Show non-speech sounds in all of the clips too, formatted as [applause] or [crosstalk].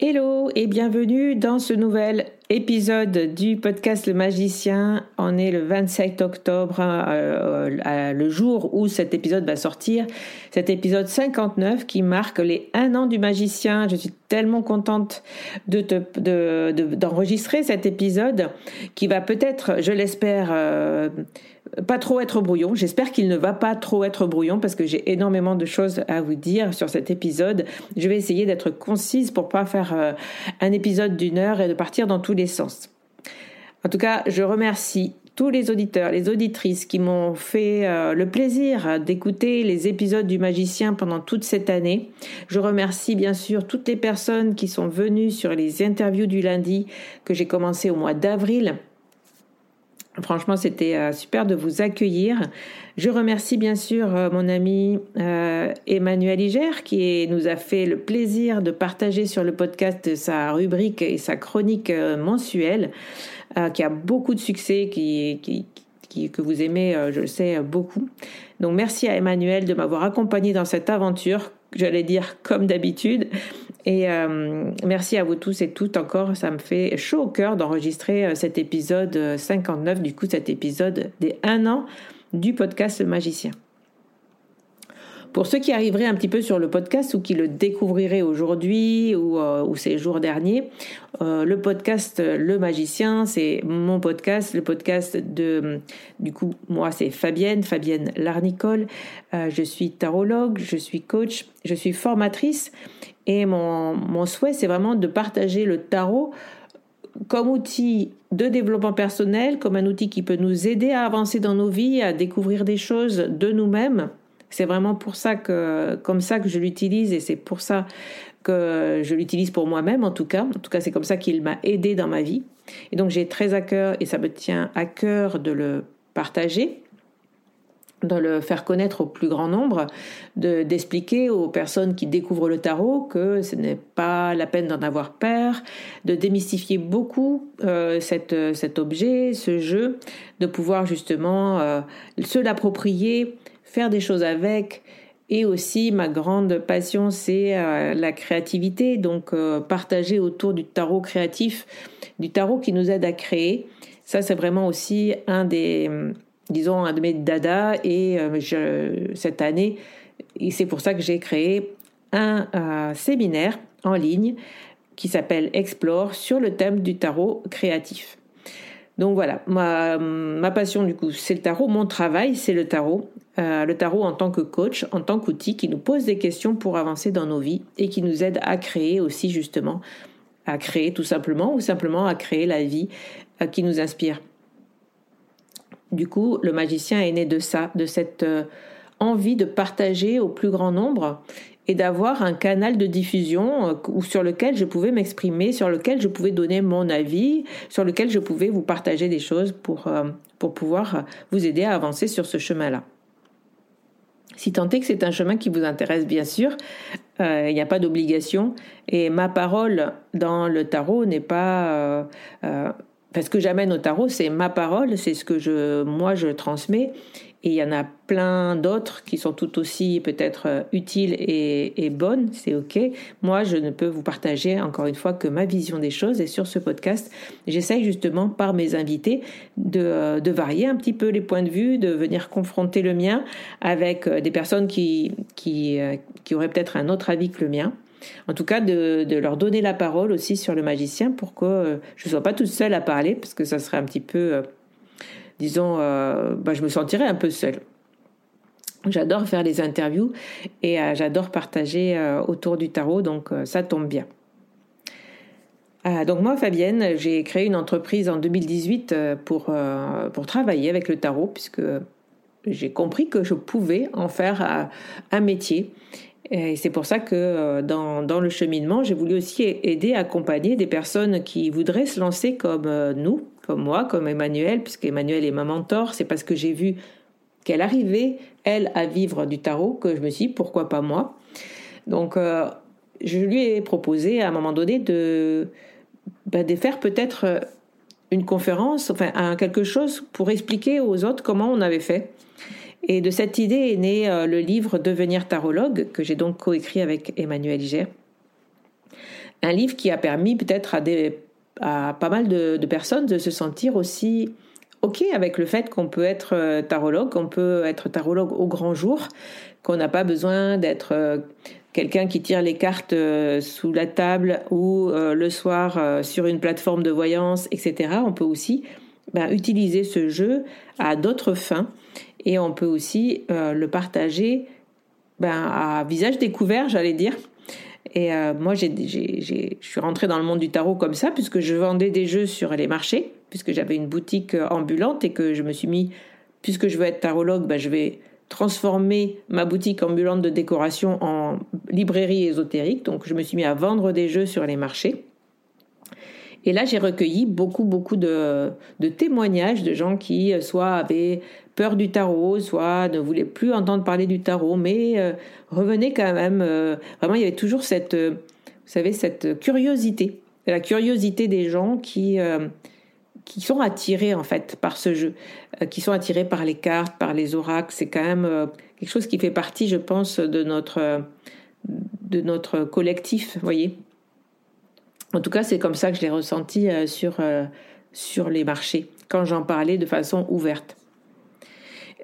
Hello et bienvenue dans ce nouvel épisode du podcast Le Magicien. On est le 27 octobre, euh, le jour où cet épisode va sortir. Cet épisode 59 qui marque les un an du magicien. Je suis tellement contente de d'enregistrer cet épisode qui va peut-être, je l'espère, euh, pas trop être brouillon. J'espère qu'il ne va pas trop être brouillon parce que j'ai énormément de choses à vous dire sur cet épisode. Je vais essayer d'être concise pour pas faire euh, un épisode d'une heure et de partir dans tous les sens. En tout cas, je remercie tous les auditeurs, les auditrices qui m'ont fait euh, le plaisir d'écouter les épisodes du magicien pendant toute cette année. Je remercie bien sûr toutes les personnes qui sont venues sur les interviews du lundi que j'ai commencé au mois d'avril Franchement, c'était euh, super de vous accueillir. Je remercie bien sûr euh, mon ami euh, Emmanuel Iger qui nous a fait le plaisir de partager sur le podcast sa rubrique et sa chronique mensuelle, qui a beaucoup de succès, qui, que vous aimez, je le sais, beaucoup. Donc merci à Emmanuel de m'avoir accompagné dans cette aventure, j'allais dire comme d'habitude. Et euh, merci à vous tous et toutes encore. Ça me fait chaud au cœur d'enregistrer euh, cet épisode 59, euh, du coup cet épisode des 1 an du podcast Le Magicien. Pour ceux qui arriveraient un petit peu sur le podcast ou qui le découvriraient aujourd'hui ou, ces jours derniers, le podcast Le Magicien, c'est mon podcast, le podcast de, du coup, moi c'est Fabienne, Fabienne Larnicole. je suis tarologue, je suis coach, je suis formatrice et mon, souhait, c'est vraiment de partager le tarot comme outil de développement personnel, comme un outil qui peut nous aider à avancer dans nos vies, à découvrir des choses de nous-mêmes. C'est vraiment pour ça que, comme ça que je l'utilise et c'est pour ça que je l'utilise pour moi-même en tout cas. En tout cas, c'est comme ça qu'il m'a aidé dans ma vie. Et donc j'ai très à cœur et ça me tient à cœur de le partager de le faire connaître au plus grand nombre, d'expliquer aux personnes qui découvrent le tarot que ce n'est pas la peine d'en avoir peur, de démystifier beaucoup euh, cet objet, ce jeu, de pouvoir justement euh, se l'approprier, faire des choses avec. Et aussi, ma grande passion, c'est euh, la créativité, donc partager autour du tarot créatif, du tarot qui nous aide à créer. Ça, c'est vraiment aussi un des disons, un de mes dada. Et cette année, c'est pour ça que j'ai créé un séminaire en ligne qui s'appelle Explore sur le thème du tarot créatif. Donc voilà, ma, passion du coup, c'est le tarot. Mon travail, c'est le tarot. Euh, le tarot en tant que coach, en tant qu'outil qui nous pose des questions pour avancer dans nos vies et qui nous aide à créer aussi justement, à créer tout simplement ou simplement à créer la vie euh, qui nous inspire. Du coup, le magicien est né de ça, de cette euh, envie de partager au plus grand nombre et d'avoir un canal de diffusion euh, sur lequel je pouvais m'exprimer, sur lequel je pouvais donner mon avis, sur lequel je pouvais vous partager des choses pour, euh, pour pouvoir vous aider à avancer sur ce chemin-là. Si tant est que c'est un chemin qui vous intéresse, bien sûr, euh, il n'y a pas d'obligation. Et ma parole dans le tarot n'est pas... parce que j'amène au tarot, c'est ma parole, c'est ce que je, moi je transmets. Et il y en a plein d'autres qui sont tout aussi peut-être euh, utiles et, bonnes, c'est OK. Moi, je ne peux vous partager encore une fois que ma vision des choses. Et sur ce podcast, j'essaye justement par mes invités de, euh, de, varier un petit peu les points de vue, de venir confronter le mien avec euh, des personnes qui, qui, qui auraient peut-être un autre avis que le mien. En tout cas, de, de, leur donner la parole aussi sur le magicien pour que je ne sois pas toute seule à parler, parce que ça serait un petit peu disons, euh, bah, je me sentirais un peu seule. J'adore faire les interviews et euh, j'adore partager euh, autour du tarot, donc ça tombe bien. donc moi, Fabienne, j'ai créé une entreprise en 2018 pour, pour travailler avec le tarot, puisque j'ai compris que je pouvais en faire un métier. Et c'est pour ça que dans, dans le cheminement, j'ai voulu aussi aider, accompagner des personnes qui voudraient se lancer comme nous, comme moi, comme Emmanuel, puisque Emmanuel est ma mentor, c'est parce que j'ai vu qu'elle arrivait, elle, à vivre du tarot, que je me suis dit, pourquoi pas moi? Donc, euh, je lui ai proposé à un moment donné de, ben, de faire peut-être euh, une conférence, enfin quelque chose pour expliquer aux autres comment on avait fait. Et de cette idée est né euh, le livre Devenir tarologue, que j'ai donc coécrit avec Emmanuel Iger. Un livre qui a permis peut-être à des à pas mal de, personnes de se sentir aussi OK avec le fait qu'on peut être euh, tarologue, qu'on peut être tarologue au grand jour, qu'on n'a pas besoin d'être euh, quelqu'un qui tire les cartes euh, sous la table ou le soir sur une plateforme de voyance, etc. On peut aussi ben, utiliser ce jeu à d'autres fins et on peut aussi le partager ben, à visage découvert, j'allais dire, et euh, moi, je suis rentrée dans le monde du tarot comme ça, puisque je vendais des jeux sur les marchés, puisque j'avais une boutique euh, ambulante et que je me suis mis, puisque je veux être tarologue, ben, je vais transformer ma boutique ambulante de décoration en librairie ésotérique. Donc, je me suis mis à vendre des jeux sur les marchés. Et là, j'ai recueilli beaucoup, beaucoup de, de, témoignages de gens qui euh, soit avaient peur du tarot, soit ne voulaient plus entendre parler du tarot, mais euh, revenaient quand même. Euh, vraiment, il y avait toujours cette, vous savez, cette curiosité, la curiosité des gens qui qui sont attirés en fait par ce jeu, qui sont attirés par les cartes, par les oracles. C'est quand même quelque chose qui fait partie, je pense, de notre de notre collectif, voyez. En tout cas, c'est comme ça que je l'ai ressenti euh, sur, euh, sur les marchés, quand j'en parlais de façon ouverte.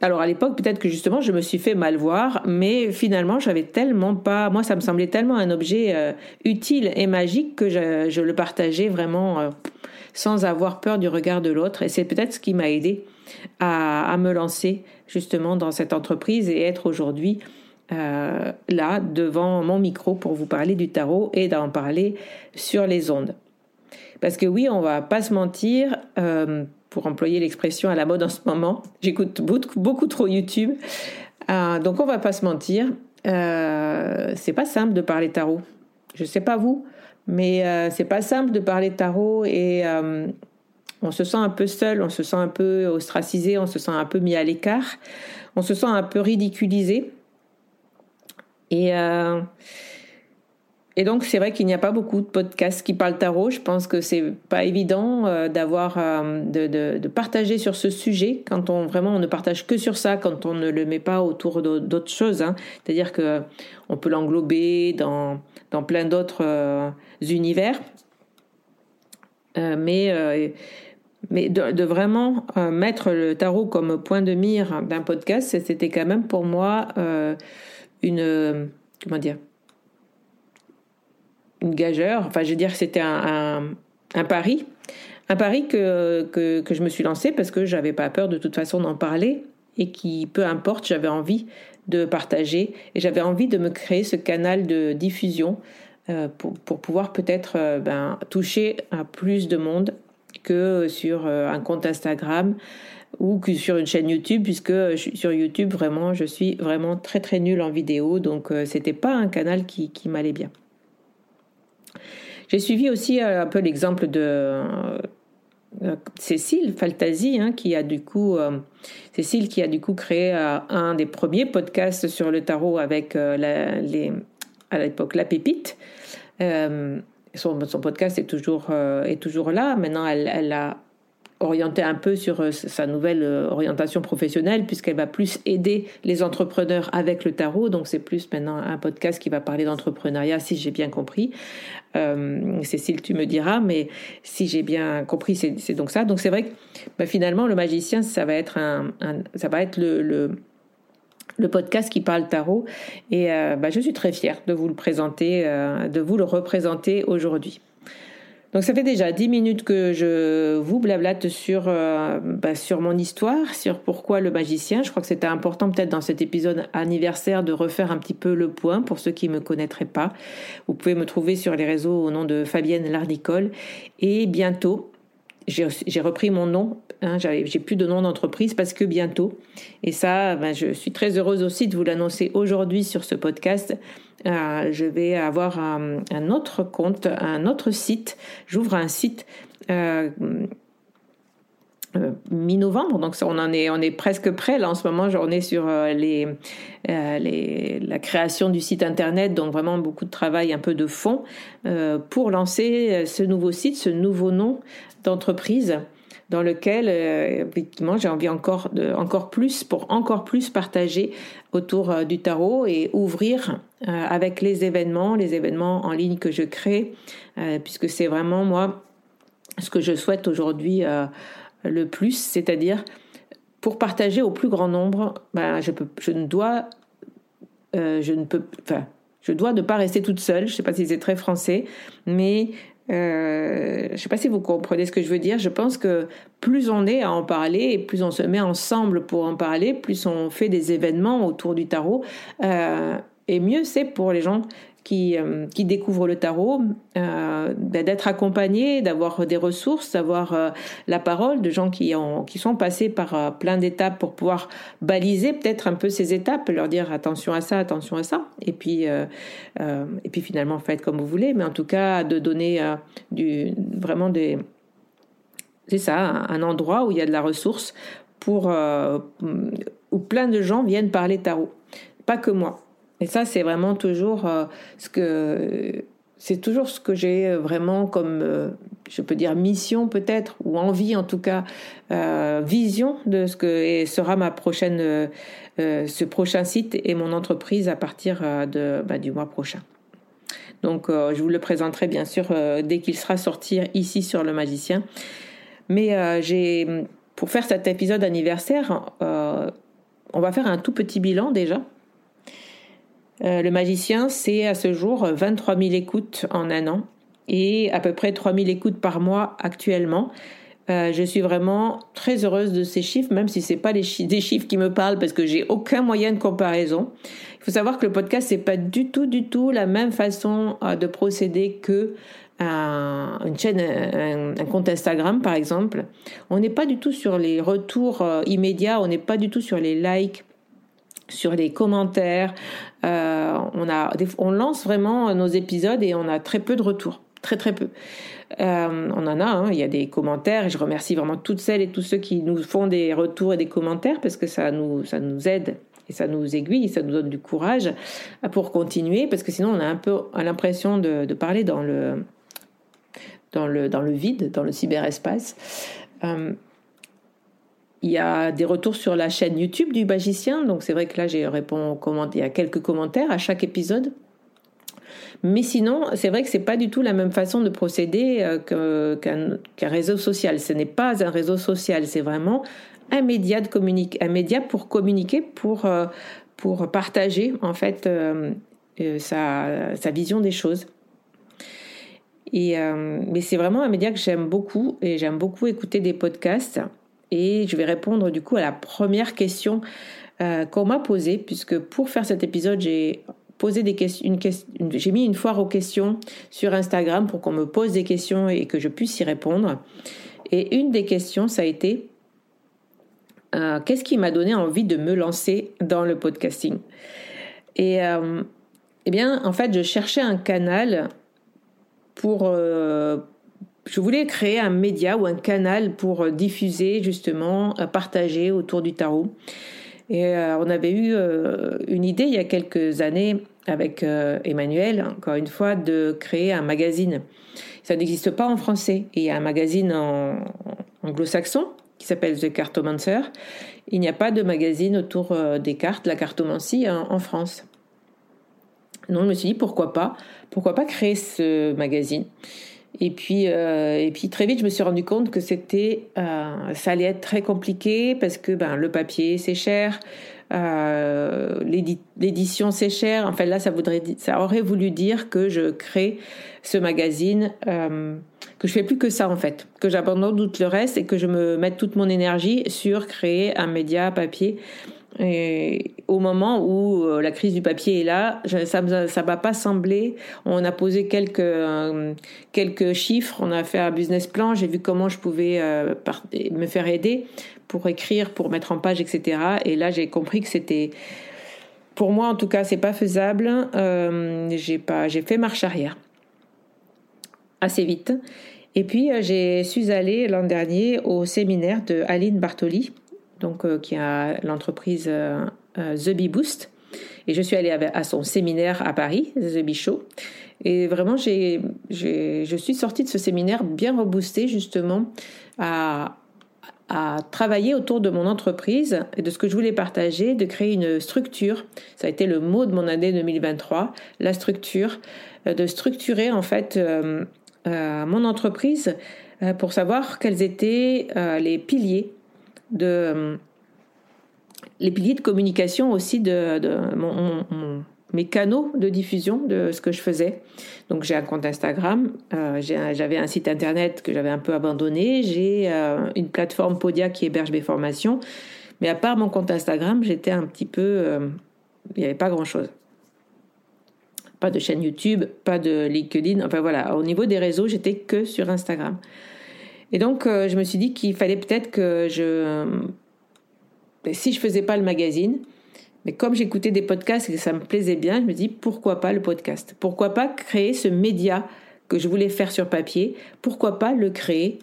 Alors à l'époque, peut-être que justement, je me suis fait mal voir, mais finalement, j'avais tellement pas, moi, ça me semblait tellement un objet euh, utile et magique que je, le partageais vraiment sans avoir peur du regard de l'autre. Et c'est peut-être ce qui m'a aidé à, me lancer justement dans cette entreprise et être aujourd'hui euh, là devant mon micro pour vous parler du tarot et d'en parler sur les ondes. Parce que oui, on va pas se mentir, euh, pour employer l'expression à la mode en ce moment, j'écoute beaucoup, trop YouTube, euh, donc on va pas se mentir, c'est pas simple de parler tarot. Je sais pas vous, mais c'est pas simple de parler tarot et on se sent un peu seul, on se sent un peu ostracisé, on se sent un peu mis à l'écart, on se sent un peu ridiculisé. Et, euh, et donc, c'est vrai qu'il n'y a pas beaucoup de podcasts qui parlent tarot. Je pense que c'est pas évident euh, d'avoir, euh, de, partager sur ce sujet quand on vraiment on ne partage que sur ça, quand on ne le met pas autour d'autres choses. Hein. C'est-à-dire que on peut l'englober dans, dans plein d'autres univers. mais mais de, vraiment mettre le tarot comme point de mire d'un podcast, c'était quand même pour moi une comment dire une gageure. Enfin, je veux dire, c'était un, un, pari, un pari que, je me suis lancé parce que j'avais pas peur de toute façon d'en parler et qui, peu importe, j'avais envie de partager et j'avais envie de me créer ce canal de diffusion euh, pour, pouvoir peut-être euh, ben, toucher à plus de monde que sur euh, un compte Instagram ou que sur une chaîne YouTube puisque sur YouTube vraiment je suis vraiment très très nulle en vidéo donc c'était pas un canal qui m'allait bien. J'ai suivi aussi un peu l'exemple de euh, Cécile Faltasi, hein, qui a du coup, euh, Cécile qui a du coup créé euh, un des premiers podcasts sur le tarot avec la, les, à l'époque La Pépite. Son, son, podcast est toujours, est toujours là. Maintenant, elle, elle a orientée un peu sur euh, sa nouvelle euh, orientation professionnelle, puisqu'elle va plus aider les entrepreneurs avec le tarot. Donc c'est plus maintenant un podcast qui va parler d'entrepreneuriat, si j'ai bien compris. Euh, Cécile, tu me diras, mais si j'ai bien compris, c'est donc ça. Donc c'est vrai que bah, finalement, le magicien, ça va être, un, ça va être le, le podcast qui parle tarot et bah, je suis très fière de vous le présenter, de vous le représenter aujourd'hui. Donc ça fait déjà dix minutes que je vous blablate sur, euh, bah, sur mon histoire, sur pourquoi le magicien. Je crois que c'était important peut-être dans cet épisode anniversaire de refaire un petit peu le point pour ceux qui ne me connaîtraient pas. Vous pouvez me trouver sur les réseaux au nom de Fabienne Larnicole. Et bientôt, j'ai repris mon nom. Hein, j'ai plus de nom d'entreprise parce que bientôt. Et ça, ben, je suis très heureuse aussi de vous l'annoncer aujourd'hui sur ce podcast. Euh, je vais avoir un, autre compte, un autre site. J'ouvre un site. Euh, euh, mi-novembre, donc on en est, on est presque prêt. Là en ce moment, on est sur les, les, la création du site internet, donc vraiment beaucoup de travail, un peu de fond pour lancer ce nouveau site, ce nouveau nom d'entreprise dans lequel euh, effectivement j'ai envie encore de encore plus pour encore plus partager autour euh, du tarot et ouvrir euh, avec les événements, les événements en ligne que je crée, puisque c'est vraiment moi ce que je souhaite aujourd'hui le plus, c'est-à-dire pour partager au plus grand nombre, ben, je, peux, je ne dois, je ne peux, enfin, je dois pas rester toute seule. Je ne sais pas si c'est très français, mais euh, je ne sais pas si vous comprenez ce que je veux dire. Je pense que plus on est à en parler et plus on se met ensemble pour en parler, plus on fait des événements autour du tarot, euh, et mieux c'est pour les gens qui, euh, découvrent le tarot, euh, d'être accompagnés, d'avoir des ressources, d'avoir euh, la parole de gens qui, ont, qui sont passés par plein d'étapes pour pouvoir baliser peut-être un peu ces étapes, leur dire attention à ça, attention à ça, et puis, et puis finalement faites comme vous voulez, mais en tout cas de donner du, vraiment des... C'est ça, un endroit où il y a de la ressource pour où plein de gens viennent parler tarot. Pas que moi. Et ça, c'est vraiment toujours euh, ce que c'est toujours ce que j'ai vraiment comme, euh, je peux dire, mission peut-être, ou envie en tout cas, euh, vision de ce que sera ma prochaine, ce prochain site et mon entreprise à partir de, bah, du mois prochain. Donc, je vous le présenterai bien sûr dès qu'il sera sorti ici sur le magicien. Mais j'ai, pour faire cet épisode anniversaire, on va faire un tout petit bilan déjà euh, le magicien, c'est à ce jour 23 000 écoutes en un an et à peu près 3 000 écoutes par mois actuellement. Euh, je suis vraiment très heureuse de ces chiffres, même si c'est pas les des chiffres qui me parlent parce que j'ai aucun moyen de comparaison. Il faut savoir que le podcast c'est pas du tout, du tout la même façon euh, de procéder que une chaîne, un, compte Instagram par exemple. On n'est pas du tout sur les retours immédiats, on n'est pas du tout sur les likes sur les commentaires. Euh, on, a, on lance vraiment nos épisodes et on a très peu de retours. Très très peu. Euh, on en a, hein. il y a des commentaires et je remercie vraiment toutes celles et tous ceux qui nous font des retours et des commentaires parce que ça nous, ça nous aide et ça nous aiguille, ça nous donne du courage pour continuer parce que sinon on a un peu l'impression de, parler dans le, dans, le, dans le vide, dans le cyberespace. Euh, il y a des retours sur la chaîne YouTube du magicien. Donc c'est vrai que là, j'ai répondu il y a quelques commentaires à chaque épisode. Mais sinon, c'est vrai que c'est pas du tout la même façon de procéder euh, qu'un réseau social. Ce n'est pas un réseau social, c'est vraiment un média de un média pour communiquer, pour euh, pour partager en fait euh, sa, sa, vision des choses. Et mais c'est vraiment un média que j'aime beaucoup et j'aime beaucoup écouter des podcasts. Et je vais répondre du coup à la première question qu'on m'a posée, puisque pour faire cet épisode, j'ai poser des questions, une, j'ai mis une foire aux questions sur Instagram pour qu'on me pose des questions et que je puisse y répondre. Et une des questions, ça a été euh, qu'est-ce qui m'a donné envie de me lancer dans le podcasting? Et euh, eh bien, en fait, je cherchais un canal pour. Euh, je voulais créer un média ou un canal pour diffuser justement, partager autour du tarot. Et euh, on avait eu euh, une idée il y a quelques années avec euh, Emmanuel, encore une fois, de créer un magazine. Ça n'existe pas en français. il y a un magazine en, anglo-saxon qui s'appelle The Cartomancer. Il n'y a pas de magazine autour des cartes, la cartomancie, en, en France. Donc je me suis dit pourquoi pas, pourquoi pas créer ce magazine. Et puis, euh, et puis très vite, je me suis rendu compte que c'était, euh, ça allait être très compliqué parce que ben, le papier c'est cher, euh, l'édition c'est cher. Enfin là, ça voudrait, ça aurait voulu dire que je crée ce magazine, que je fais plus que ça en fait, que j'abandonne tout le reste et que je me mette toute mon énergie sur créer un média papier et au moment où euh, la crise du papier est là, ça ne va pas sembler. On a posé quelques, euh, quelques chiffres, on a fait un business plan, j'ai vu comment je pouvais euh, me faire aider pour écrire, pour mettre en page, etc. Et là, j'ai compris que c'était, pour moi en tout cas, c'est pas faisable. j'ai j'ai fait marche arrière assez vite. Et puis, je suis allée l'an dernier au séminaire de Aline Bartoli donc euh, qui a l'entreprise euh, euh, The Bee Boost. Et je suis allée à son séminaire à Paris, The Bee Show. Et vraiment, j'ai, je suis sortie de ce séminaire bien reboostée justement à, à travailler autour de mon entreprise et de ce que je voulais partager, de créer une structure. Ça a été le mot de mon année 2023, la structure, de structurer en fait mon entreprise pour savoir quels étaient les piliers de les piliers de communication aussi de, mes canaux de diffusion de ce que je faisais. Donc j'ai un compte Instagram, euh, j'avais un site internet que j'avais un peu abandonné, j'ai euh, une plateforme Podia qui héberge mes formations, mais à part mon compte Instagram, j'étais un petit peu, euh, il n'y avait pas grand chose. Pas de chaîne YouTube, pas de LinkedIn, enfin voilà, au niveau des réseaux, j'étais que sur Instagram. Et donc, euh, je me suis dit qu'il fallait peut-être que je. Ben, si je faisais pas le magazine, mais comme j'écoutais des podcasts et que ça me plaisait bien, je me dis pourquoi pas le podcast? Pourquoi pas créer ce média que je voulais faire sur papier? Pourquoi pas le créer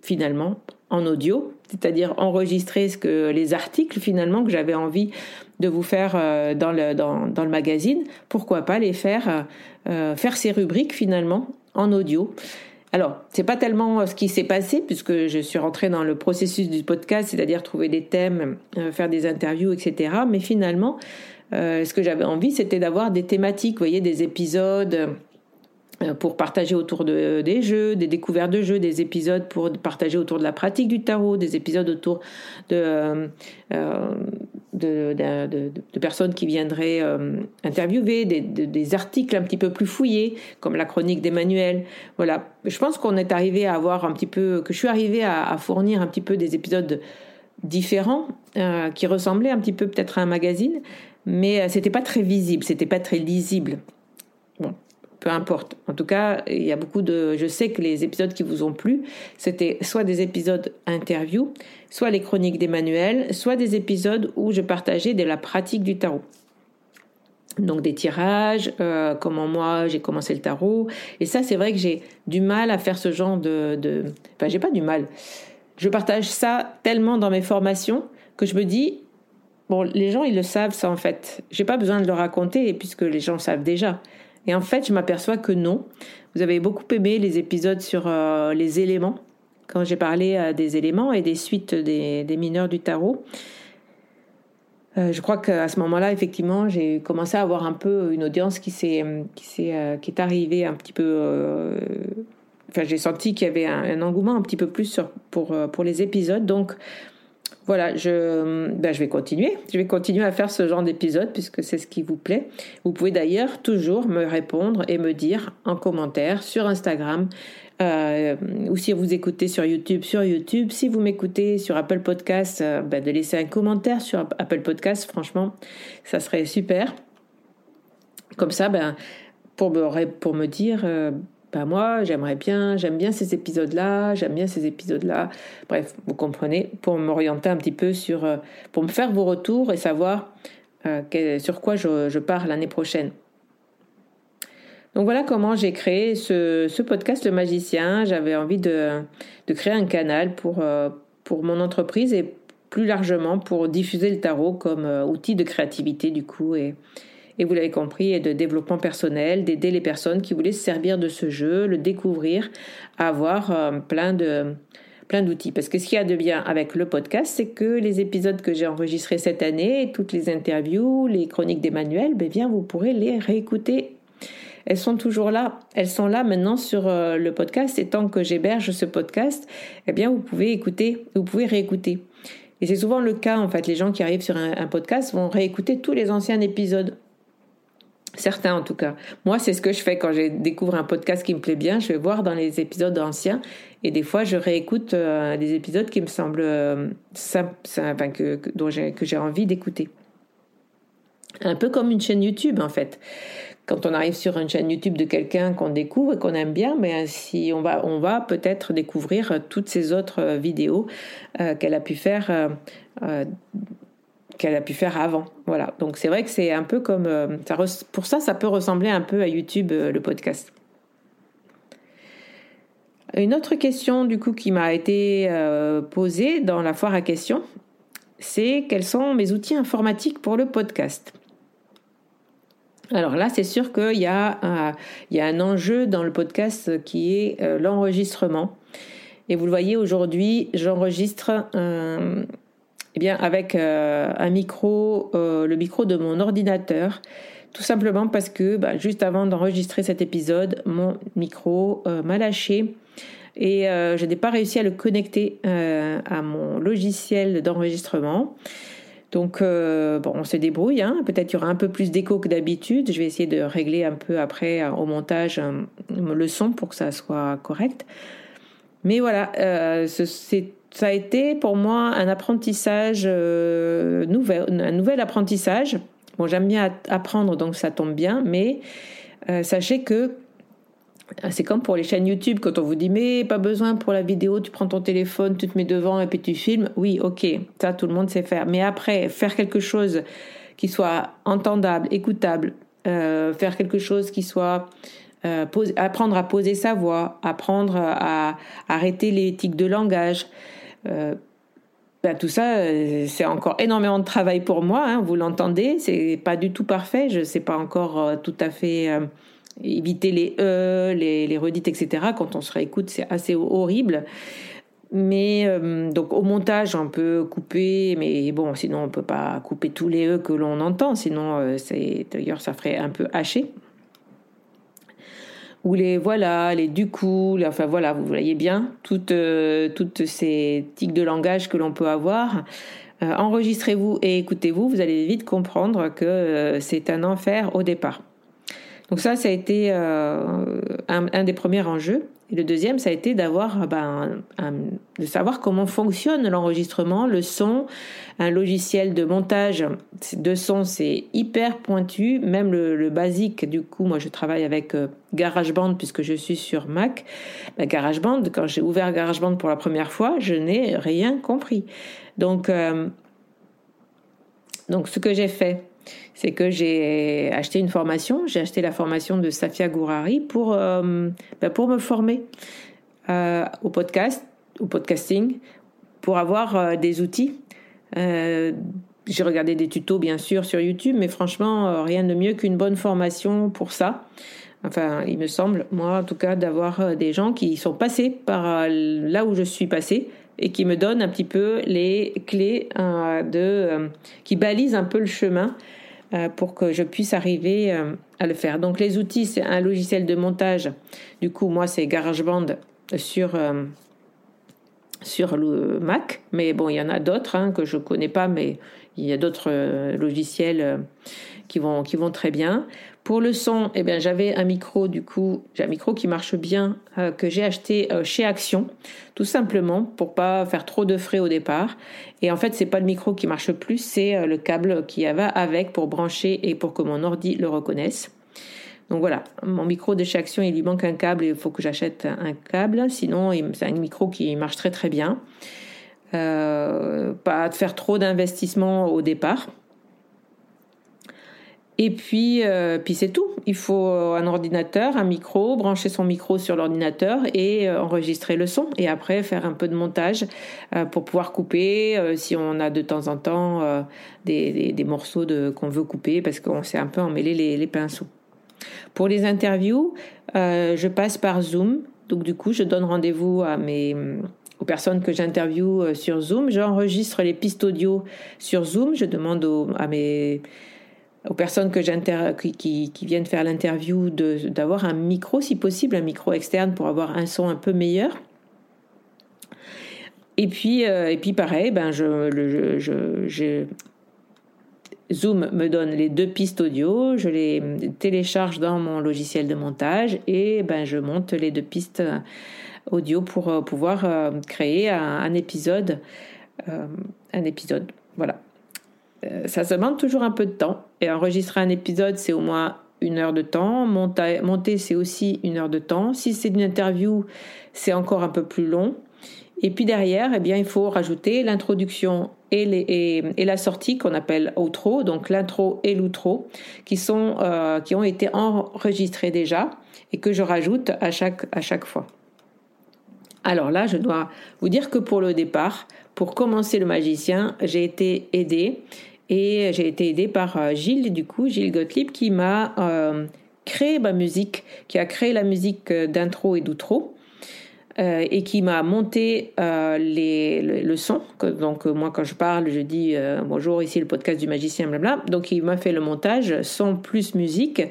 finalement en audio, c'est-à-dire enregistrer les articles finalement que j'avais envie de vous faire euh, dans le dans, le magazine. Pourquoi pas les faire euh, faire ces rubriques finalement en audio? Alors, c'est pas tellement euh, ce qui s'est passé puisque je suis rentrée dans le processus du podcast, c'est-à-dire trouver des thèmes, euh, faire des interviews, etc. Mais finalement, euh, ce que j'avais envie, c'était d'avoir des thématiques, vous voyez, des épisodes pour partager autour de, des jeux, des découvertes de jeux, des épisodes pour partager autour de la pratique du tarot, des épisodes autour de, euh, euh de, personnes qui viendraient euh, interviewer, des, articles un petit peu plus fouillés, comme la chronique d'Emmanuel. Voilà, je pense qu'on est arrivé à avoir un petit peu, que je suis arrivée à, fournir un petit peu des épisodes différents, euh, qui ressemblaient un petit peu peut-être à un magazine, mais c'était pas très visible, c'était pas très lisible. Peu importe. En tout cas, il y a beaucoup de. Je sais que les épisodes qui vous ont plu, c'était soit des épisodes interview, soit les chroniques d'Emmanuel, soit des épisodes où je partageais de la pratique du tarot. Donc des tirages, euh, comment moi j'ai commencé le tarot. Et ça, c'est vrai que j'ai du mal à faire ce genre de. de... Enfin, j'ai pas du mal. Je partage ça tellement dans mes formations que je me dis, bon, les gens ils le savent ça en fait. J'ai pas besoin de le raconter puisque les gens savent déjà. Et en fait, je m'aperçois que non. Vous avez beaucoup aimé les épisodes sur euh, les éléments, quand j'ai parlé euh, des éléments et des suites des, mineurs du tarot. je crois qu'à ce moment-là, effectivement, j'ai commencé à avoir un peu une audience qui s'est, qui s'est, qui est arrivée un petit peu. enfin, j'ai senti qu'il y avait un, engouement un petit peu plus sur, pour, pour les épisodes. Donc, voilà, je, ben, je vais continuer. Je vais continuer à faire ce genre d'épisode puisque c'est ce qui vous plaît. Vous pouvez d'ailleurs toujours me répondre et me dire en commentaire sur Instagram euh, ou si vous écoutez sur YouTube, sur YouTube. Si vous m'écoutez sur Apple Podcast, euh, ben, de laisser un commentaire sur Apple Podcast. Franchement, ça serait super. Comme ça, ben, pour, me, pour me dire... Euh, bah moi, j'aimerais bien, j'aime bien ces épisodes-là, j'aime bien ces épisodes-là. Bref, vous comprenez, pour m'orienter un petit peu sur, euh, pour me faire vos retours et savoir euh, sur quoi je, pars l'année prochaine. Donc voilà comment j'ai créé ce, podcast Le Magicien. J'avais envie de, créer un canal pour, euh, pour mon entreprise et plus largement pour diffuser le tarot comme outil de créativité du coup et vous l'avez compris, et de développement personnel, d'aider les personnes qui voulaient se servir de ce jeu, le découvrir, avoir euh, plein de plein d'outils. Parce que ce qu'il y a de bien avec le podcast, c'est que les épisodes que j'ai enregistrés cette année, toutes les interviews, les chroniques d'Emmanuel, ben bien vous pourrez les réécouter. Elles sont toujours là. Elles sont là maintenant sur euh, le podcast. Et tant que j'héberge ce podcast, eh bien vous pouvez écouter, vous pouvez réécouter. Et c'est souvent le cas en fait. Les gens qui arrivent sur un podcast vont réécouter tous les anciens épisodes. Certains en tout cas. Moi, c'est ce que je fais quand je découvre un podcast qui me plaît bien. Je vais voir dans les épisodes anciens et des fois, je réécoute euh, des épisodes qui me semblent euh, enfin, que, dont j'ai, envie d'écouter. Un peu comme une chaîne YouTube en fait. Quand on arrive sur une chaîne YouTube de quelqu'un qu'on découvre et qu'on aime bien, mais si on va, on va peut-être découvrir toutes ces autres vidéos euh, qu'elle a pu faire qu'elle a pu faire avant. Voilà. Donc c'est vrai que c'est un peu comme euh, pour ça, ça peut ressembler un peu à YouTube euh, le podcast. Une autre question du coup qui m'a été euh, posée dans la foire à questions, c'est quels sont mes outils informatiques pour le podcast? Alors là, c'est sûr qu'il y, a, il y a un enjeu dans le podcast qui est l'enregistrement. Et vous le voyez aujourd'hui, j'enregistre eh bien, avec euh, un micro, euh, le micro de mon ordinateur, tout simplement parce que bah, juste avant d'enregistrer cet épisode, mon micro euh, m'a lâché et je n'ai pas réussi à le connecter à mon logiciel d'enregistrement. Donc, bon, on se débrouille. Hein. Peut-être qu'il y aura un peu plus d'écho que d'habitude. Je vais essayer de régler un peu après au montage le son pour que ça soit correct. Mais voilà, c'est ça a été pour moi un apprentissage euh, nouvel, un nouvel apprentissage. Bon, j'aime bien apprendre, donc ça tombe bien, mais euh, sachez que euh, c'est comme pour les chaînes YouTube, quand on vous dit mais pas besoin pour la vidéo, tu prends ton téléphone, tu te mets devant et puis tu filmes. Oui, ok, ça tout le monde sait faire. Mais après, faire quelque chose qui soit entendable, écoutable, faire quelque chose qui soit apprendre à poser sa voix, apprendre à, à arrêter les tics de langage, bah, tout ça, euh, c'est encore énormément de travail pour moi. Hein, vous l'entendez, c'est pas du tout parfait. Je sais pas encore euh, tout à fait éviter les e, les, les redites, etc. Quand on se réécoute, c'est assez horrible. Mais donc au montage, on peut couper, mais bon, sinon on peut pas couper tous les e que l'on entend. Sinon, c'est d'ailleurs ça ferait un peu haché ou les voilà, les du coup, enfin voilà, vous voyez bien toutes, euh, toutes ces tics de langage que l'on peut avoir. Euh, enregistrez-vous et écoutez-vous, vous allez vite comprendre que euh, c'est un enfer au départ. Donc ça, ça a été un, des premiers enjeux. Et le deuxième, ça a été d'avoir, ben, de savoir comment fonctionne l'enregistrement, le son, un logiciel de montage de son, c'est hyper pointu, même le, basique. Du coup, moi, je travaille avec euh, GarageBand puisque je suis sur Mac. Ben, GarageBand, quand j'ai ouvert GarageBand pour la première fois, je n'ai rien compris. Donc, euh, donc, ce que j'ai fait, c'est que j'ai acheté une formation. J'ai acheté la formation de Safia Gourari pour, euh, ben, pour me former euh, au podcast, au podcasting, pour avoir euh, des outils. j'ai regardé des tutos, bien sûr, sur YouTube, mais franchement, rien de mieux qu'une bonne formation pour ça. Enfin, il me semble, moi en tout cas, d'avoir des gens qui sont passés par là où je suis passée, et qui me donne un petit peu les clés de, qui balisent un peu le chemin pour que je puisse arriver à le faire. Donc les outils, c'est un logiciel de montage. Du coup, moi, c'est GarageBand sur sur le Mac, mais bon, il y en a d'autres hein, que je connais pas, mais il y a d'autres euh, logiciels euh, qui vont qui vont très bien. Pour le son, eh j'avais un micro du coup, un micro qui marche bien euh, que j'ai acheté chez Action, tout simplement pour pas faire trop de frais au départ. Et en fait, c'est pas le micro qui marche plus, c'est le câble qui va avec pour brancher et pour que mon ordi le reconnaisse. Donc voilà, mon micro de chez Action, il lui manque un câble il faut que j'achète un câble. Sinon, c'est un micro qui marche très très bien. Euh, pas de faire trop d'investissement au départ. Et puis, euh, puis c'est tout. Il faut un ordinateur, un micro, brancher son micro sur l'ordinateur et euh, enregistrer le son. Et après, faire un peu de montage pour pouvoir couper si on a de temps en temps des, morceaux qu'on veut couper parce qu'on s'est un peu emmêlé les pinceaux. Pour les interviews, euh, je passe par Zoom. Donc du coup, je donne rendez-vous à mes aux personnes que j'interviewe euh, sur Zoom. J'enregistre les pistes audio sur Zoom. Je demande aux, à mes aux personnes que qui, qui, viennent faire l'interview d'avoir un micro, si possible, un micro externe pour avoir un son un peu meilleur. Et puis, euh, et puis pareil, ben je, je, je, Zoom me donne les deux pistes audio, je les télécharge dans mon logiciel de montage et ben je monte les deux pistes euh, audio pour euh, pouvoir créer un, épisode. un épisode, voilà. Ça se demande toujours un peu de temps et enregistrer un épisode c'est au moins une heure de temps, monter, c'est aussi une heure de temps. Si c'est une interview, c'est encore un peu plus long. Et puis derrière, eh bien, il faut rajouter l'introduction et, et, la sortie qu'on appelle outro, donc l'intro et l'outro, qui sont euh, qui ont été enregistrés déjà et que je rajoute à chaque à chaque fois. Alors là, je dois vous dire que pour le départ, pour commencer le magicien, j'ai été aidée et j'ai été aidée par euh, Gilles du coup, Gilles Gottlieb qui m'a euh, créé ma musique, qui a créé la musique d'intro et d'outro. Euh, et qui m'a monté euh, les, le, son. Donc euh, moi quand je parle, je dis bonjour, ici le podcast du magicien, blabla. Donc il m'a fait le montage son plus musique.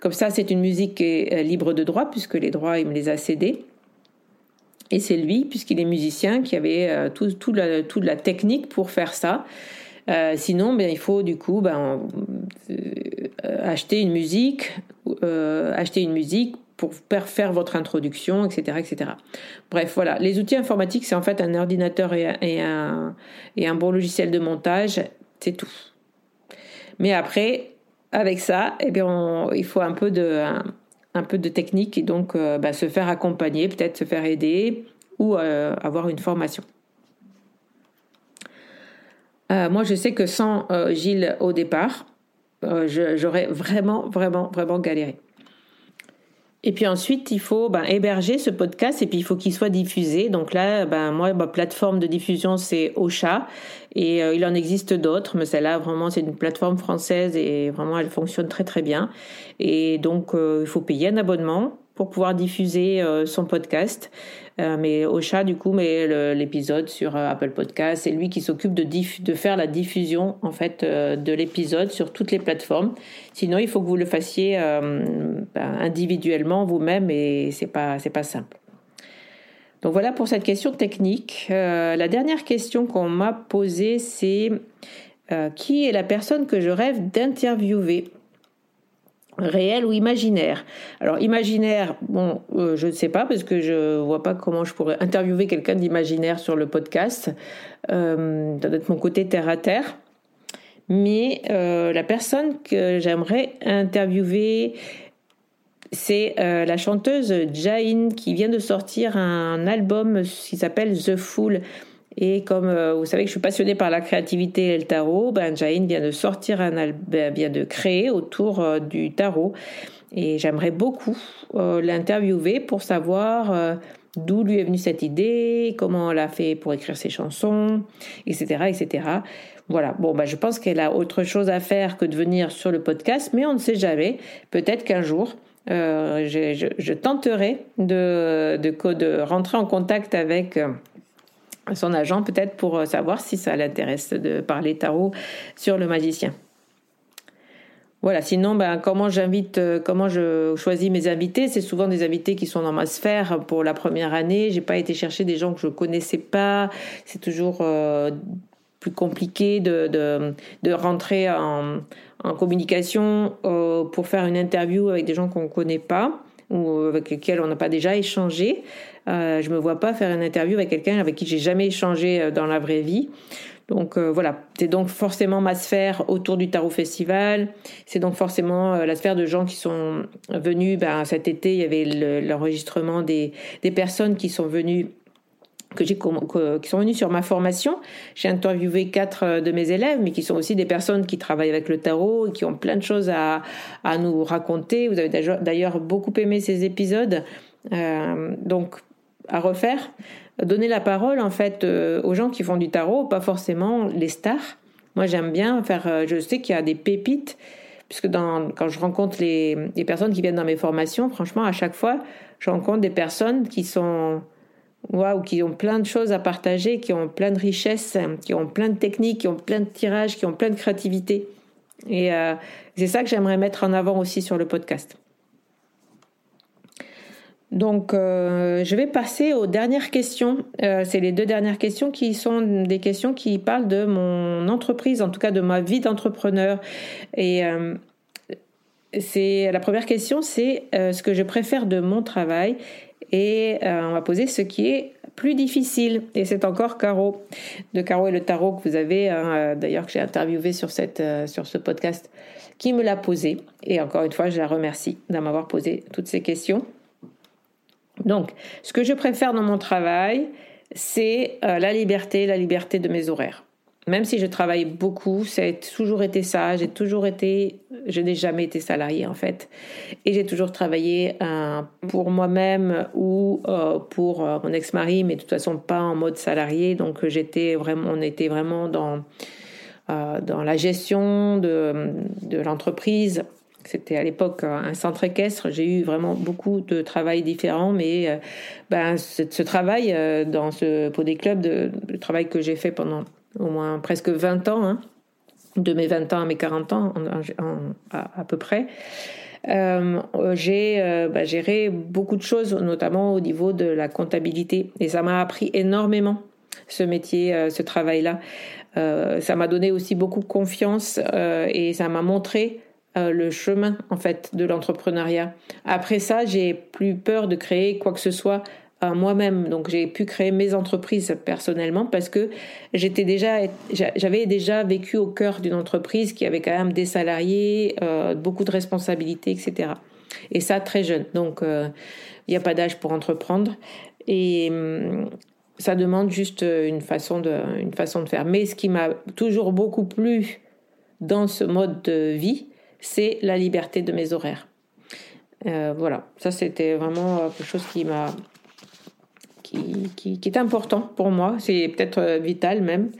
Comme ça, c'est une musique libre de droit puisque les droits il me les a cédés. Et c'est lui, puisqu'il est musicien, qui avait tout, tout la, toute la technique pour faire ça. sinon, ben, il faut du coup ben, acheter une musique, acheter une musique pour faire votre introduction, etc., etc. Bref, voilà. Les outils informatiques, c'est en fait un ordinateur et, un, et un bon logiciel de montage, c'est tout. Mais après, avec ça, eh bien, il faut un peu de, peu de technique et donc euh, bah, se faire accompagner, peut-être se faire aider ou euh, avoir une formation. Euh, moi, je sais que sans Gilles au départ, j'aurais vraiment, vraiment, vraiment galéré. Et puis ensuite, il faut ben, héberger ce podcast et puis il faut qu'il soit diffusé. Donc là, ben, moi, ma plateforme de diffusion, c'est Ocha. Et euh, il en existe d'autres, mais celle-là, vraiment, c'est une plateforme française et vraiment, elle fonctionne très très bien. Et donc, euh, il faut payer un abonnement pour pouvoir diffuser euh, son podcast. Euh, mais Ocha, du coup, met l'épisode sur euh, Apple Podcast. C'est lui qui s'occupe de, faire la diffusion, en fait, de l'épisode sur toutes les plateformes. Sinon, il faut que vous le fassiez ben, individuellement vous-même et c'est pas, pas simple. Donc voilà pour cette question technique. la dernière question qu'on m'a posée, c'est qui est la personne que je rêve d'interviewer? Réel ou imaginaire. Alors imaginaire, bon, euh, je ne sais pas parce que je vois pas comment je pourrais interviewer quelqu'un d'imaginaire sur le podcast. Euh, d'être mon côté terre à terre. Mais euh, la personne que j'aimerais interviewer, c'est euh, la chanteuse Jain qui vient de sortir un album qui s'appelle The Fool. Et comme euh, vous savez que je suis passionnée par la créativité et le tarot, ben Jain vient de sortir un album, ben, vient de créer autour euh, du tarot. Et j'aimerais beaucoup euh, l'interviewer pour savoir d'où lui est venue cette idée, comment elle a fait pour écrire ses chansons, etc., etc. Voilà. Bon, ben, je pense qu'elle a autre chose à faire que de venir sur le podcast, mais on ne sait jamais. Peut-être qu'un jour, je, tenterai de, de, de, rentrer en contact avec son agent peut-être pour savoir si ça l'intéresse de parler tarot sur le magicien. Voilà, sinon, ben, comment j'invite, euh, comment je choisis mes invités, c'est souvent des invités qui sont dans ma sphère pour la première année. J'ai pas été chercher des gens que je connaissais pas. C'est toujours euh, plus compliqué de, de, rentrer en, communication euh, pour faire une interview avec des gens qu'on connaît pas ou avec lesquels on n'a pas déjà échangé. Euh, je me vois pas faire une interview avec quelqu'un avec qui j'ai jamais échangé dans la vraie vie. Donc euh, voilà, c'est donc forcément ma sphère autour du Tarot Festival. C'est donc forcément euh, la sphère de gens qui sont venus. Ben, cet été, il y avait l'enregistrement des, des personnes qui sont venues que j'ai qui sont venus sur ma formation. J'ai interviewé quatre euh, de mes élèves, mais qui sont aussi des personnes qui travaillent avec le tarot et qui ont plein de choses à, à nous raconter. Vous avez d'ailleurs beaucoup aimé ces épisodes, euh, donc à refaire donner la parole en fait euh, aux gens qui font du tarot, pas forcément les stars. Moi, j'aime bien faire. Je sais qu'il y a des pépites, puisque quand je rencontre les, les, personnes qui viennent dans mes formations, franchement, à chaque fois, je rencontre des personnes qui sont waouh, qui ont plein de choses à partager, qui ont plein de richesses, qui ont plein de techniques, qui ont plein de tirages, qui ont plein de créativité. Et euh, c'est ça que j'aimerais mettre en avant aussi sur le podcast. Donc, euh, je vais passer aux dernières questions. Euh, c'est les deux dernières questions qui sont des questions qui parlent de mon entreprise, en tout cas de ma vie d'entrepreneur. Et c'est la première question, c'est ce que je préfère de mon travail. Et on va poser ce qui est plus difficile. Et c'est encore Caro, de Caro et le tarot que vous avez, hein, d'ailleurs que j'ai interviewé sur, cette, sur ce podcast, qui me l'a posé. Et encore une fois, je la remercie de m'avoir posé toutes ces questions. Donc, ce que je préfère dans mon travail, c'est euh, la liberté, la liberté de mes horaires. Même si je travaille beaucoup, ça a toujours été ça. J'ai toujours été, je n'ai jamais été salarié en fait, et j'ai toujours travaillé euh, pour moi-même ou euh, pour mon ex-mari, mais de toute façon pas en mode salarié. Donc j'étais vraiment, on était vraiment dans dans la gestion de, de l'entreprise c'était à l'époque un centre équestre. J'ai eu vraiment beaucoup de travail différents, mais euh, ben, ce, travail euh, dans ce pour des clubs, de, le travail que j'ai fait pendant au moins presque 20 ans, hein, de mes 20 ans à mes 40 ans à, peu près, euh, j'ai ben, géré beaucoup de choses, notamment au niveau de la comptabilité, et ça m'a appris énormément ce métier, ce travail-là. ça m'a donné aussi beaucoup de confiance et ça m'a montré euh, le chemin en fait de l'entrepreneuriat. Après ça, j'ai plus peur de créer quoi que ce soit euh, moi-même. Donc j'ai pu créer mes entreprises personnellement parce que j'étais déjà, j'avais déjà vécu au cœur d'une entreprise qui avait quand même des salariés, euh, beaucoup de responsabilités, etc. Et ça très jeune. Donc il n'y a pas d'âge pour entreprendre et hum, ça demande juste une façon de, une façon de faire. Mais ce qui m'a toujours beaucoup plu dans ce mode de vie, c'est la liberté de mes horaires. Euh, voilà, ça c'était vraiment euh, quelque chose qui m'a qui, est important pour moi, c'est peut-être euh, vital même.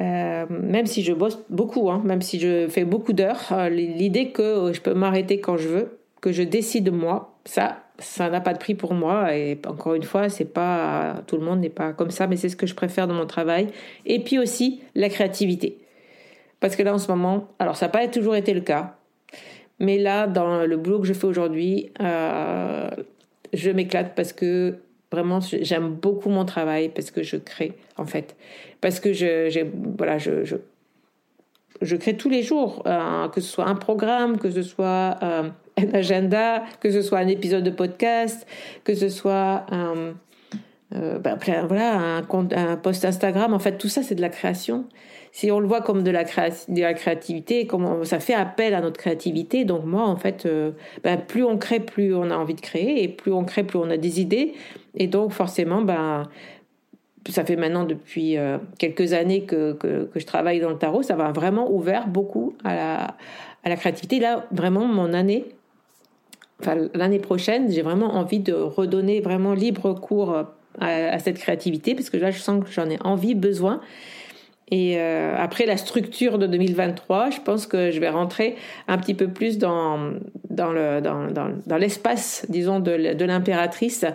même si je bosse beaucoup, hein, même si je fais beaucoup d'heures, l'idée que je peux m'arrêter quand je veux, que je décide moi, ça, ça n'a pas de prix pour moi. Et encore une fois, c'est pas tout le monde n'est pas comme ça, mais c'est ce que je préfère dans mon travail. Et puis aussi la créativité. Parce que là, en ce moment, alors ça n'a pas toujours été le cas, mais là, dans le boulot que je fais aujourd'hui, euh, je m'éclate parce que vraiment, j'aime beaucoup mon travail, parce que je crée, en fait. Parce que je, voilà, je, je, crée tous les jours, euh, que ce soit un programme, que ce soit euh, un agenda, que ce soit un épisode de podcast, que ce soit un, ben, voilà, un, compte, un post Instagram. En fait, tout ça, c'est de la création si on le voit comme de la, de la créativité, comme ça fait appel à notre créativité. Donc moi, en fait, euh, ben, plus on crée, plus on a envie de créer, et plus on crée, plus on a des idées. Et donc forcément, ben, ça fait maintenant depuis euh, quelques années que, que, je travaille dans le tarot, ça va vraiment ouvert beaucoup à la, à la créativité. Là, vraiment, mon année, enfin l'année prochaine, j'ai vraiment envie de redonner vraiment libre cours à, à, cette créativité, parce que là, je sens que j'en ai envie, besoin. Et euh, après la structure de 2023, je pense que je vais rentrer un petit peu plus dans, dans, le, dans, dans, l'espace, disons, de, de l'impératrice.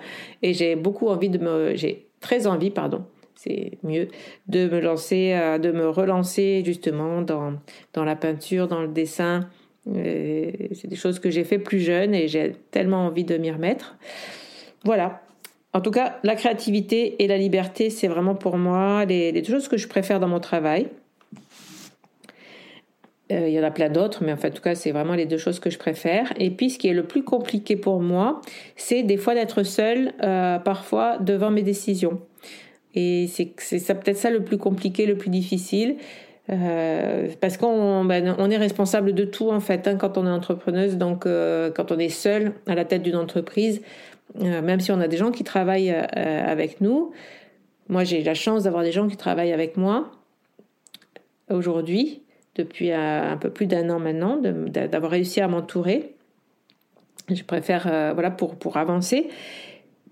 Et j'ai beaucoup envie de me. J'ai très envie, pardon. c'est mieux de me lancer, euh, de me relancer justement dans, dans la peinture, dans le dessin. Euh, c'est des choses que j'ai fait plus jeune et j'ai tellement envie de m'y remettre. Voilà. En tout cas, la créativité et la liberté, c'est vraiment pour moi les, les deux choses que je préfère dans mon travail. Euh, il y en a plein d'autres, mais en, en tout cas, c'est vraiment les deux choses que je préfère. Et puis, ce qui est le plus compliqué pour moi, c'est des fois d'être seule, euh, parfois, devant mes décisions. Et c'est peut-être ça le plus compliqué, le plus difficile. Euh, parce qu'on ben, est responsable de tout en fait hein, quand on est entrepreneuse donc quand on est seul à la tête d'une entreprise même si on a des gens qui travaillent avec nous moi j'ai la chance d'avoir des gens qui travaillent avec moi aujourd'hui depuis un peu plus d'un an maintenant d'avoir réussi à m'entourer. Je préfère voilà pour pour avancer.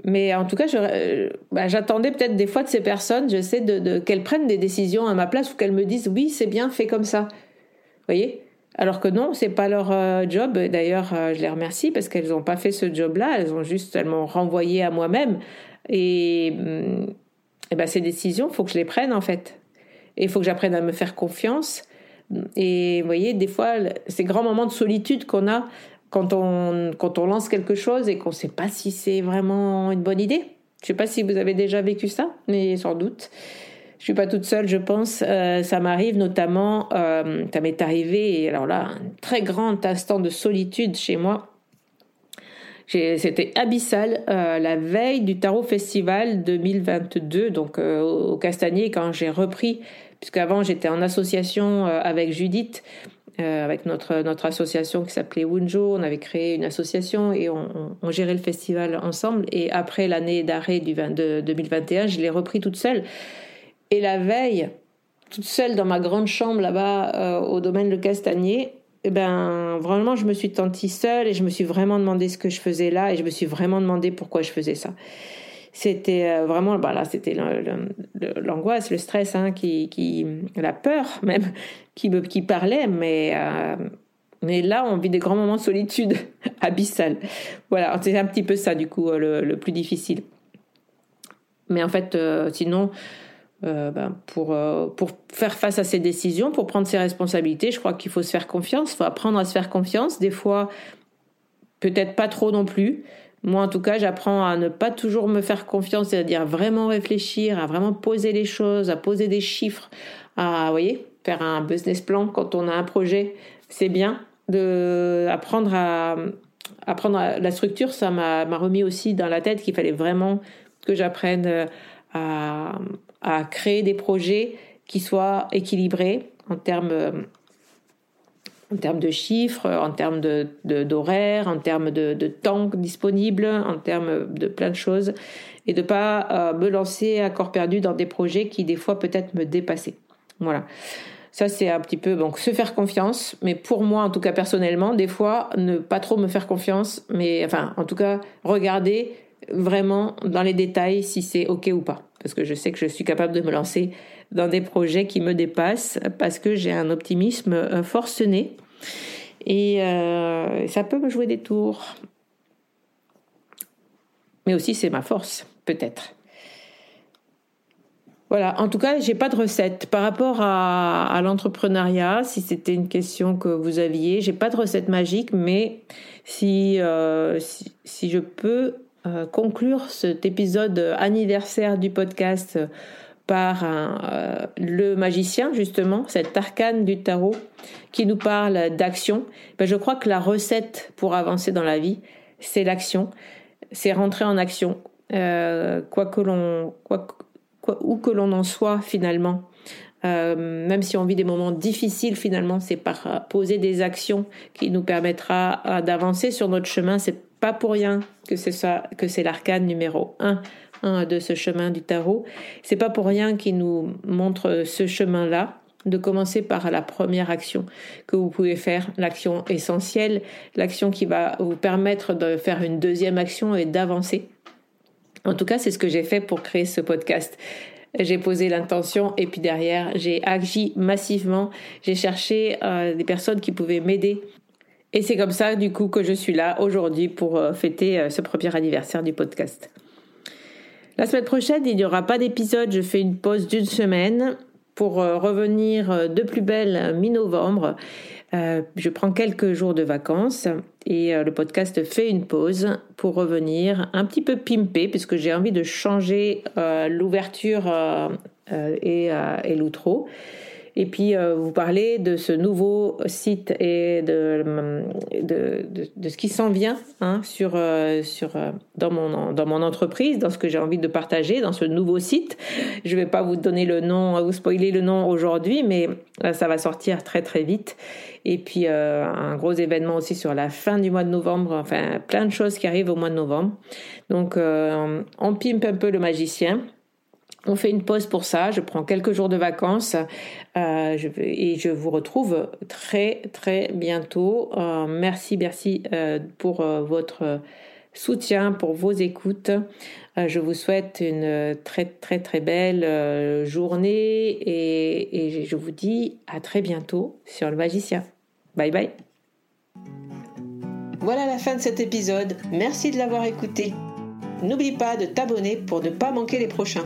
Mais en tout cas, euh, bah, j'attendais peut-être des fois de ces personnes, je sais, de, qu'elles prennent des décisions à ma place ou qu'elles me disent oui, c'est bien, fait comme ça. Vous voyez? Alors que non, c'est pas leur euh, job. D'ailleurs, euh, je les remercie parce qu'elles n'ont pas fait ce job-là. Elles ont juste renvoyé à moi-même. Et, mm, et ben, ces décisions, faut que je les prenne en fait. Et il faut que j'apprenne à me faire confiance. Et vous voyez, des fois, ces grands moments de solitude qu'on a quand on, quand on lance quelque chose et qu'on ne sait pas si c'est vraiment une bonne idée. Je ne sais pas si vous avez déjà vécu ça, mais sans doute. Je suis pas toute seule, je pense. Euh, ça m'arrive notamment, euh, ça m'est arrivé, alors là, un très grand instant de solitude chez moi. C'était abyssal euh, la veille du Tarot Festival 2022, donc au Castanier, quand j'ai repris, puisqu'avant j'étais en association avec Judith avec notre, notre association qui s'appelait Wunjo. On avait créé une association et on, on, gérait le festival ensemble. Et après l'année d'arrêt du 2021, je l'ai repris toute seule. Et la veille, toute seule dans ma grande chambre là-bas euh, au domaine de Castagnier, eh ben, vraiment, je me suis sentie seule et je me suis vraiment demandé ce que je faisais là et je me suis vraiment demandé pourquoi je faisais ça c'était euh, vraiment, bah là, c'était l'angoisse, le stress, hein, qui, qui, la peur [laughs] même, qui, qui parlait, mais, euh, mais là, on vit des grands moments de solitude [laughs] abyssale. Voilà, c'est un petit peu ça, du coup, le, le plus difficile. Mais en fait, sinon, ben, pour, pour faire face à ces décisions, pour prendre ses responsabilités, je crois qu'il faut se faire confiance, il faut apprendre à se faire confiance. Des fois, peut-être pas trop non plus. Moi, en tout cas, j'apprends à ne pas toujours me faire confiance, c'est-à-dire vraiment réfléchir, à vraiment poser les choses, à poser des chiffres, à, voyez, faire un business plan quand on a un projet. C'est bien de apprendre à apprendre la structure. Ça m'a remis aussi dans la tête qu'il fallait vraiment que j'apprenne à, à créer des projets qui soient équilibrés en termes en termes de chiffres, en termes d'horaire, de, d'horaire, en termes de, de, temps disponible, en termes de plein de choses, et de pas euh, me lancer à corps perdu dans des projets qui des fois peut-être me dépassaient. Voilà. Ça, c'est un petit peu donc se faire confiance, mais pour moi, en tout cas personnellement, des fois, ne pas trop me faire confiance, mais enfin, en tout cas, regarder vraiment dans les détails si c'est OK ou pas. Parce que je sais que je suis capable de me lancer dans des projets qui me dépassent parce que j'ai un optimisme euh, forcené et euh, ça peut me jouer des tours. Mais aussi c'est ma force, peut-être. Voilà, en tout cas, j'ai pas de recette par rapport à, l'entrepreneuriat. Si c'était une question que vous aviez, j'ai pas de recette magique, mais si, euh, si, je peux conclure cet épisode anniversaire du podcast par euh, le magicien, justement, cet arcane du tarot qui nous parle d'action, ben je crois que la recette pour avancer dans la vie, c'est l'action, c'est rentrer en action, euh, quoi que l'on, où que l'on en soit finalement. Euh, même si on vit des moments difficiles, finalement, c'est par poser des actions qui nous permettra d'avancer sur notre chemin. Pas pour rien que c'est ça, que c'est l'arcane numéro 1 de ce chemin du tarot. C'est pas pour rien qu'il nous montre ce chemin-là de commencer par la première action que vous pouvez faire, l'action essentielle, l'action qui va vous permettre de faire une deuxième action et d'avancer. En tout cas, c'est ce que j'ai fait pour créer ce podcast. J'ai posé l'intention et puis derrière, j'ai agi massivement. J'ai cherché euh, des personnes qui pouvaient m'aider. Et c'est comme ça, du coup, que je suis là aujourd'hui pour euh, fêter euh, ce premier anniversaire du podcast. La semaine prochaine, il n'y aura pas d'épisode. Je fais une pause d'une semaine pour euh, revenir de plus belle mi-novembre. Je prends quelques jours de vacances et le podcast fait une pause pour revenir un petit peu pimpé puisque j'ai envie de changer l'ouverture et, et l'outro et puis euh, vous parlez de ce nouveau site et de, de, de, ce qui s'en vient hein, sur, euh, sur, euh, dans, mon, dans mon entreprise, dans ce que j'ai envie de partager, dans ce nouveau site. Je ne vais pas vous donner le nom, vous spoiler le nom aujourd'hui, mais ça va sortir très très vite. Et puis un gros événement aussi sur la fin du mois de novembre, enfin plein de choses qui arrivent au mois de novembre. Donc on pimpe un peu le magicien. On fait une pause pour ça, je prends quelques jours de vacances euh, et je vous retrouve très très bientôt. Euh, merci, merci euh, pour votre soutien, pour vos écoutes. je vous souhaite une très très très belle journée et, et je vous dis à très bientôt sur le magicien. Bye bye. Voilà la fin de cet épisode. Merci de l'avoir écouté. N'oublie pas de t'abonner pour ne pas manquer les prochains.